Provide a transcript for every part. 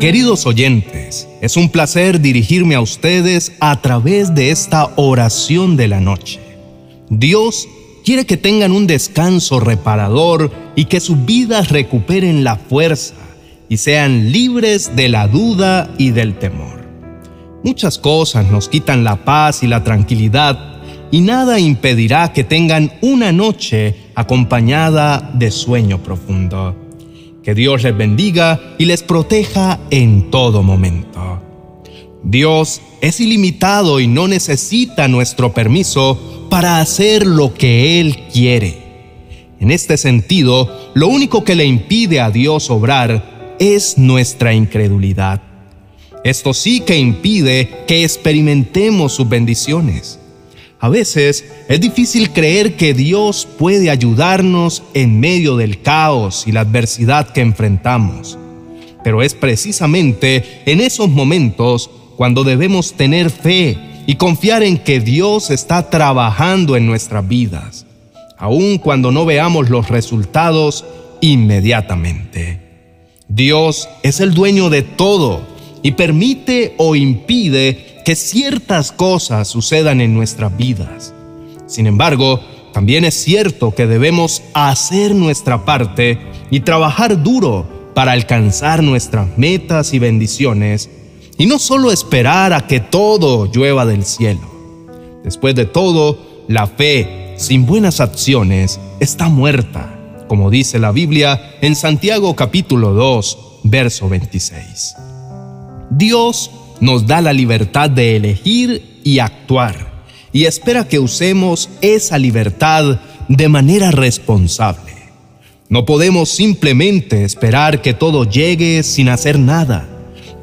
Queridos oyentes, es un placer dirigirme a ustedes a través de esta oración de la noche. Dios quiere que tengan un descanso reparador y que sus vidas recuperen la fuerza y sean libres de la duda y del temor. Muchas cosas nos quitan la paz y la tranquilidad y nada impedirá que tengan una noche acompañada de sueño profundo. Que Dios les bendiga y les proteja en todo momento. Dios es ilimitado y no necesita nuestro permiso para hacer lo que Él quiere. En este sentido, lo único que le impide a Dios obrar es nuestra incredulidad. Esto sí que impide que experimentemos sus bendiciones. A veces es difícil creer que Dios puede ayudarnos en medio del caos y la adversidad que enfrentamos. Pero es precisamente en esos momentos cuando debemos tener fe y confiar en que Dios está trabajando en nuestras vidas, aun cuando no veamos los resultados inmediatamente. Dios es el dueño de todo y permite o impide que ciertas cosas sucedan en nuestras vidas. Sin embargo, también es cierto que debemos hacer nuestra parte y trabajar duro para alcanzar nuestras metas y bendiciones y no solo esperar a que todo llueva del cielo. Después de todo, la fe sin buenas acciones está muerta, como dice la Biblia en Santiago capítulo 2, verso 26. Dios nos da la libertad de elegir y actuar y espera que usemos esa libertad de manera responsable. No podemos simplemente esperar que todo llegue sin hacer nada,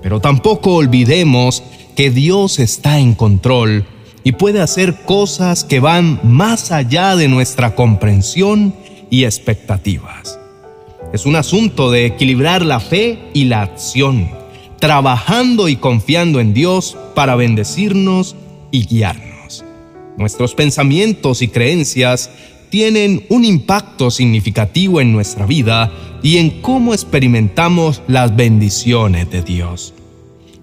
pero tampoco olvidemos que Dios está en control y puede hacer cosas que van más allá de nuestra comprensión y expectativas. Es un asunto de equilibrar la fe y la acción trabajando y confiando en Dios para bendecirnos y guiarnos. Nuestros pensamientos y creencias tienen un impacto significativo en nuestra vida y en cómo experimentamos las bendiciones de Dios.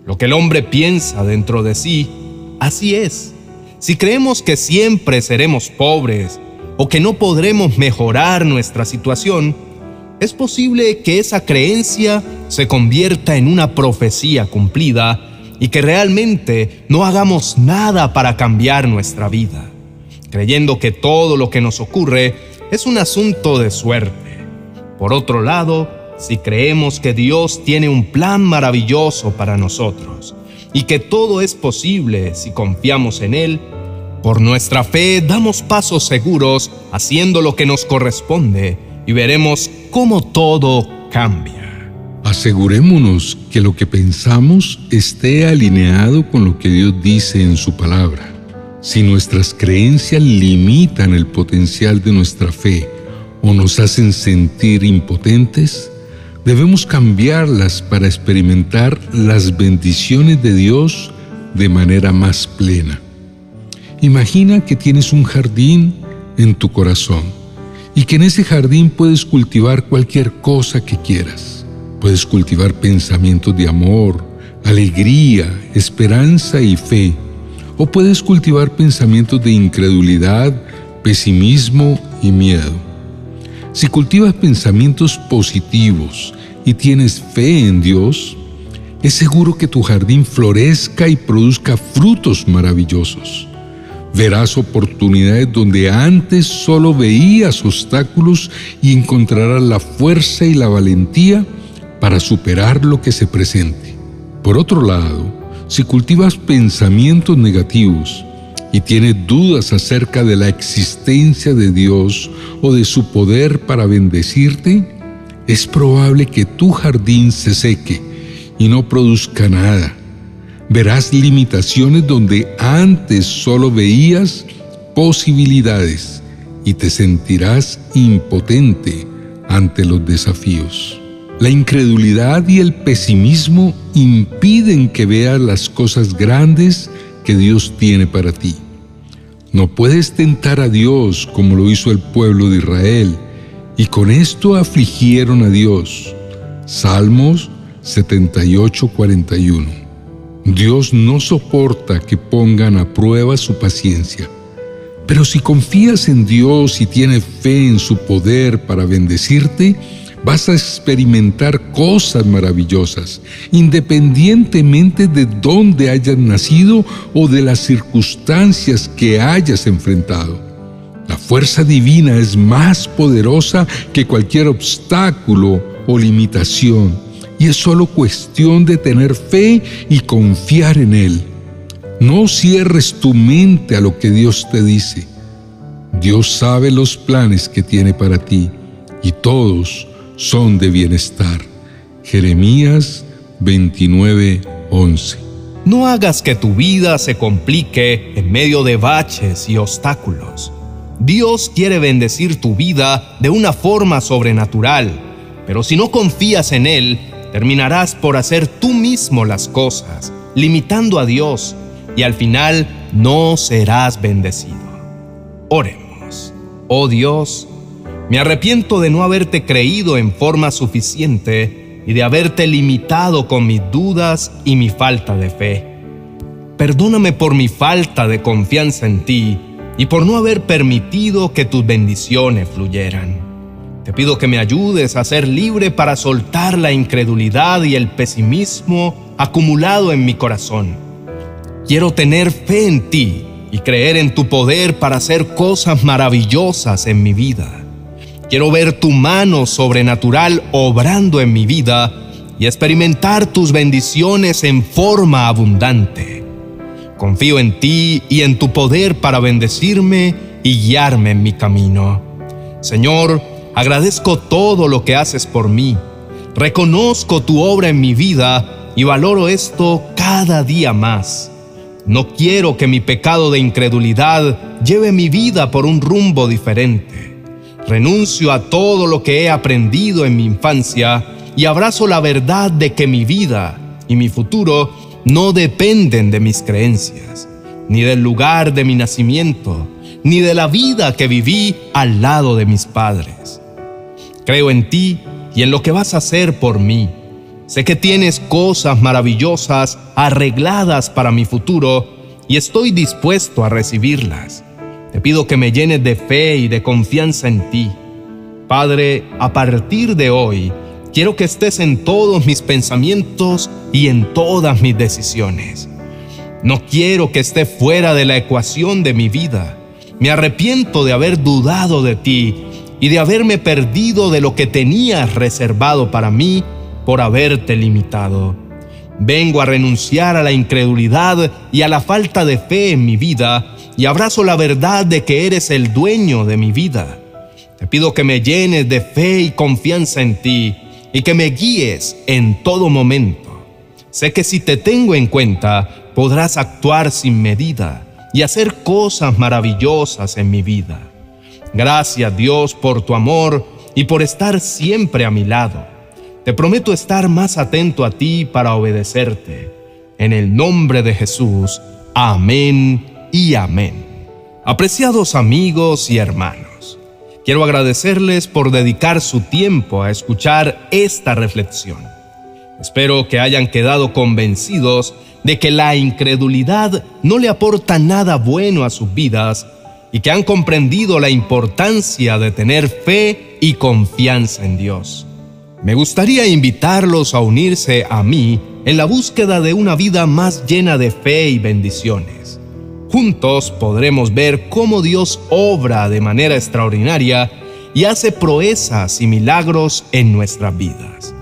Lo que el hombre piensa dentro de sí, así es. Si creemos que siempre seremos pobres o que no podremos mejorar nuestra situación, es posible que esa creencia se convierta en una profecía cumplida y que realmente no hagamos nada para cambiar nuestra vida, creyendo que todo lo que nos ocurre es un asunto de suerte. Por otro lado, si creemos que Dios tiene un plan maravilloso para nosotros y que todo es posible si confiamos en Él, por nuestra fe damos pasos seguros haciendo lo que nos corresponde y veremos cómo todo cambia. Asegurémonos que lo que pensamos esté alineado con lo que Dios dice en su palabra. Si nuestras creencias limitan el potencial de nuestra fe o nos hacen sentir impotentes, debemos cambiarlas para experimentar las bendiciones de Dios de manera más plena. Imagina que tienes un jardín en tu corazón y que en ese jardín puedes cultivar cualquier cosa que quieras. Puedes cultivar pensamientos de amor, alegría, esperanza y fe. O puedes cultivar pensamientos de incredulidad, pesimismo y miedo. Si cultivas pensamientos positivos y tienes fe en Dios, es seguro que tu jardín florezca y produzca frutos maravillosos. Verás oportunidades donde antes solo veías obstáculos y encontrarás la fuerza y la valentía para superar lo que se presente. Por otro lado, si cultivas pensamientos negativos y tienes dudas acerca de la existencia de Dios o de su poder para bendecirte, es probable que tu jardín se seque y no produzca nada verás limitaciones donde antes solo veías posibilidades y te sentirás impotente ante los desafíos. La incredulidad y el pesimismo impiden que veas las cosas grandes que Dios tiene para ti. No puedes tentar a Dios como lo hizo el pueblo de Israel y con esto afligieron a Dios. Salmos 78:41. Dios no soporta que pongan a prueba su paciencia. Pero si confías en Dios y tienes fe en su poder para bendecirte, vas a experimentar cosas maravillosas, independientemente de dónde hayas nacido o de las circunstancias que hayas enfrentado. La fuerza divina es más poderosa que cualquier obstáculo o limitación y es solo cuestión de tener fe y confiar en Él. No cierres tu mente a lo que Dios te dice. Dios sabe los planes que tiene para ti y todos son de bienestar. Jeremías 29:11 No hagas que tu vida se complique en medio de baches y obstáculos. Dios quiere bendecir tu vida de una forma sobrenatural, pero si no confías en Él, terminarás por hacer tú mismo las cosas, limitando a Dios, y al final no serás bendecido. Oremos. Oh Dios, me arrepiento de no haberte creído en forma suficiente y de haberte limitado con mis dudas y mi falta de fe. Perdóname por mi falta de confianza en ti y por no haber permitido que tus bendiciones fluyeran. Te pido que me ayudes a ser libre para soltar la incredulidad y el pesimismo acumulado en mi corazón. Quiero tener fe en ti y creer en tu poder para hacer cosas maravillosas en mi vida. Quiero ver tu mano sobrenatural obrando en mi vida y experimentar tus bendiciones en forma abundante. Confío en ti y en tu poder para bendecirme y guiarme en mi camino. Señor, agradezco todo lo que haces por mí. Reconozco tu obra en mi vida y valoro esto cada día más. No quiero que mi pecado de incredulidad lleve mi vida por un rumbo diferente. Renuncio a todo lo que he aprendido en mi infancia y abrazo la verdad de que mi vida y mi futuro no dependen de mis creencias, ni del lugar de mi nacimiento, ni de la vida que viví al lado de mis padres. Creo en ti y en lo que vas a hacer por mí. Sé que tienes cosas maravillosas arregladas para mi futuro y estoy dispuesto a recibirlas. Te pido que me llenes de fe y de confianza en ti. Padre, a partir de hoy, quiero que estés en todos mis pensamientos y en todas mis decisiones. No quiero que esté fuera de la ecuación de mi vida. Me arrepiento de haber dudado de ti y de haberme perdido de lo que tenías reservado para mí por haberte limitado. Vengo a renunciar a la incredulidad y a la falta de fe en mi vida y abrazo la verdad de que eres el dueño de mi vida. Te pido que me llenes de fe y confianza en ti y que me guíes en todo momento. Sé que si te tengo en cuenta, podrás actuar sin medida y hacer cosas maravillosas en mi vida. Gracias Dios por tu amor y por estar siempre a mi lado. Te prometo estar más atento a ti para obedecerte. En el nombre de Jesús. Amén y amén. Apreciados amigos y hermanos, quiero agradecerles por dedicar su tiempo a escuchar esta reflexión. Espero que hayan quedado convencidos de que la incredulidad no le aporta nada bueno a sus vidas y que han comprendido la importancia de tener fe y confianza en Dios. Me gustaría invitarlos a unirse a mí en la búsqueda de una vida más llena de fe y bendiciones. Juntos podremos ver cómo Dios obra de manera extraordinaria y hace proezas y milagros en nuestras vidas.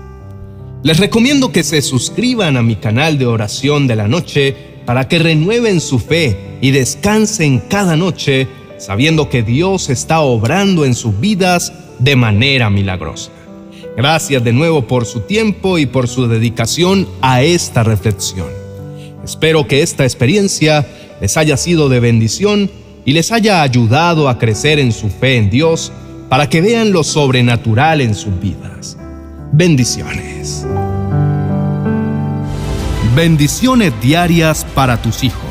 Les recomiendo que se suscriban a mi canal de oración de la noche para que renueven su fe y descansen cada noche sabiendo que Dios está obrando en sus vidas de manera milagrosa. Gracias de nuevo por su tiempo y por su dedicación a esta reflexión. Espero que esta experiencia les haya sido de bendición y les haya ayudado a crecer en su fe en Dios para que vean lo sobrenatural en sus vidas. Bendiciones. Bendiciones diarias para tus hijos.